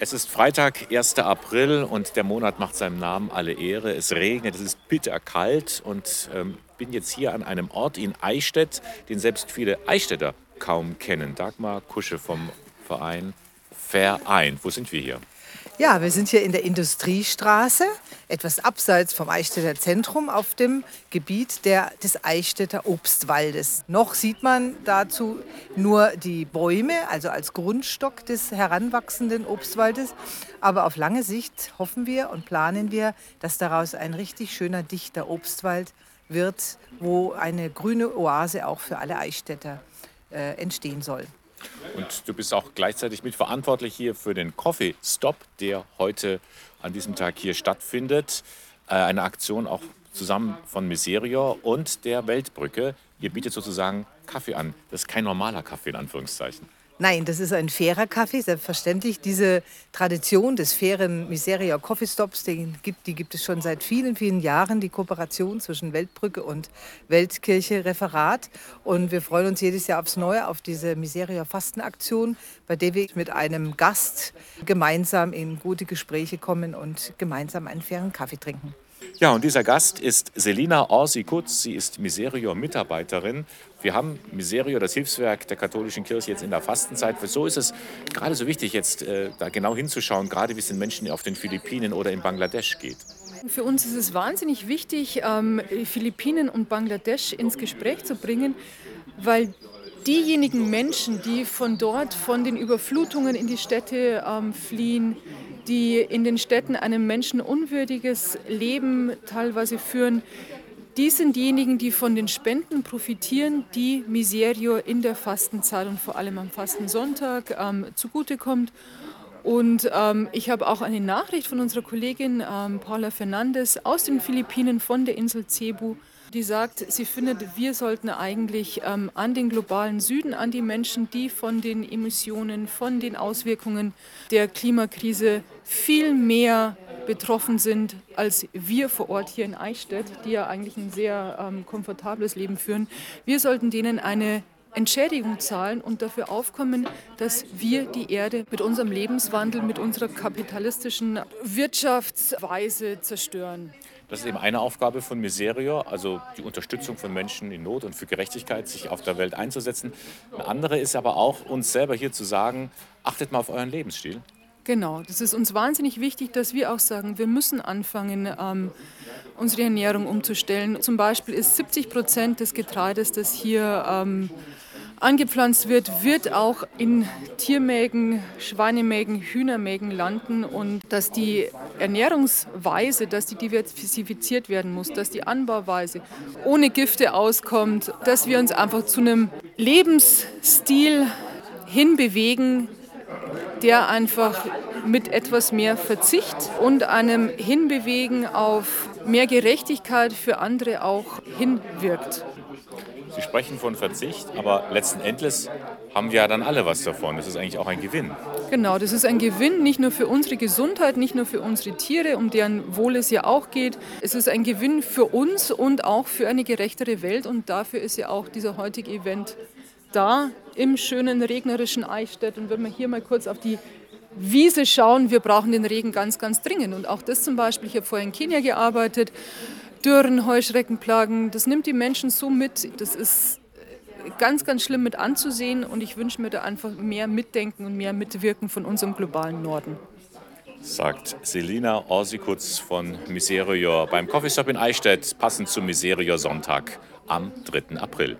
Es ist Freitag, 1. April und der Monat macht seinem Namen alle Ehre. Es regnet, es ist bitterkalt und ähm, bin jetzt hier an einem Ort in Eichstätt, den selbst viele Eichstätter kaum kennen. Dagmar Kusche vom Verein Verein. Wo sind wir hier? Ja, wir sind hier in der Industriestraße, etwas abseits vom Eichstätter Zentrum auf dem Gebiet der, des Eichstätter Obstwaldes. Noch sieht man dazu nur die Bäume, also als Grundstock des heranwachsenden Obstwaldes. Aber auf lange Sicht hoffen wir und planen wir, dass daraus ein richtig schöner, dichter Obstwald wird, wo eine grüne Oase auch für alle Eichstätter äh, entstehen soll. Und du bist auch gleichzeitig mitverantwortlich hier für den Coffee Stop, der heute an diesem Tag hier stattfindet. Äh, eine Aktion auch zusammen von Miserior und der Weltbrücke. Ihr bietet sozusagen Kaffee an. Das ist kein normaler Kaffee in Anführungszeichen. Nein, das ist ein fairer Kaffee, selbstverständlich. Diese Tradition des fairen Miseria Coffee Stops, die gibt, die gibt es schon seit vielen, vielen Jahren, die Kooperation zwischen Weltbrücke und Weltkirche Referat. Und wir freuen uns jedes Jahr aufs Neue auf diese Miseria Fastenaktion, bei der wir mit einem Gast gemeinsam in gute Gespräche kommen und gemeinsam einen fairen Kaffee trinken. Ja, und dieser Gast ist Selina Orsi-Kutz. Sie ist Miserior-Mitarbeiterin. Wir haben Miserior, das Hilfswerk der katholischen Kirche, jetzt in der Fastenzeit. Wieso ist es gerade so wichtig, jetzt äh, da genau hinzuschauen, gerade wie es den Menschen auf den Philippinen oder in Bangladesch geht? Für uns ist es wahnsinnig wichtig, ähm, Philippinen und Bangladesch ins Gespräch zu bringen, weil diejenigen Menschen, die von dort, von den Überflutungen in die Städte ähm, fliehen, die in den Städten ein menschenunwürdiges Leben teilweise führen, die sind diejenigen, die von den Spenden profitieren, die Miserio in der Fastenzeit und vor allem am Fastensonntag ähm, zugutekommt. Und ähm, ich habe auch eine Nachricht von unserer Kollegin ähm, Paula Fernandes aus den Philippinen von der Insel Cebu, die sagt, sie findet, wir sollten eigentlich ähm, an den globalen Süden, an die Menschen, die von den Emissionen, von den Auswirkungen der Klimakrise viel mehr betroffen sind als wir vor Ort hier in Eichstätt, die ja eigentlich ein sehr ähm, komfortables Leben führen. Wir sollten denen eine Entschädigung zahlen und dafür aufkommen, dass wir die Erde mit unserem Lebenswandel, mit unserer kapitalistischen Wirtschaftsweise zerstören. Das ist eben eine Aufgabe von Miserio, also die Unterstützung von Menschen in Not und für Gerechtigkeit, sich auf der Welt einzusetzen. Eine andere ist aber auch, uns selber hier zu sagen, achtet mal auf euren Lebensstil. Genau, das ist uns wahnsinnig wichtig, dass wir auch sagen, wir müssen anfangen, ähm, unsere Ernährung umzustellen. Zum Beispiel ist 70 Prozent des Getreides, das hier ähm, angepflanzt wird, wird auch in Tiermägen, Schweinemägen, Hühnermägen landen und dass die Ernährungsweise, dass die diversifiziert werden muss, dass die Anbauweise ohne Gifte auskommt, dass wir uns einfach zu einem Lebensstil hinbewegen, der einfach mit etwas mehr Verzicht und einem Hinbewegen auf mehr Gerechtigkeit für andere auch hinwirkt. Sie sprechen von Verzicht, aber letzten Endes haben wir ja dann alle was davon. Das ist eigentlich auch ein Gewinn. Genau, das ist ein Gewinn nicht nur für unsere Gesundheit, nicht nur für unsere Tiere, um deren Wohl es ja auch geht. Es ist ein Gewinn für uns und auch für eine gerechtere Welt. Und dafür ist ja auch dieser heutige Event da im schönen regnerischen Eichstätt. Und wenn wir hier mal kurz auf die Wiese schauen, wir brauchen den Regen ganz, ganz dringend. Und auch das zum Beispiel, ich habe vorher in Kenia gearbeitet, Dürren, Heuschreckenplagen, das nimmt die Menschen so mit. Das ist ganz, ganz schlimm mit anzusehen und ich wünsche mir da einfach mehr Mitdenken und mehr Mitwirken von unserem globalen Norden. Sagt Selina Orsikutz von Miserior beim Coffeestop in Eichstätt, passend zum Miserior Sonntag am 3. April.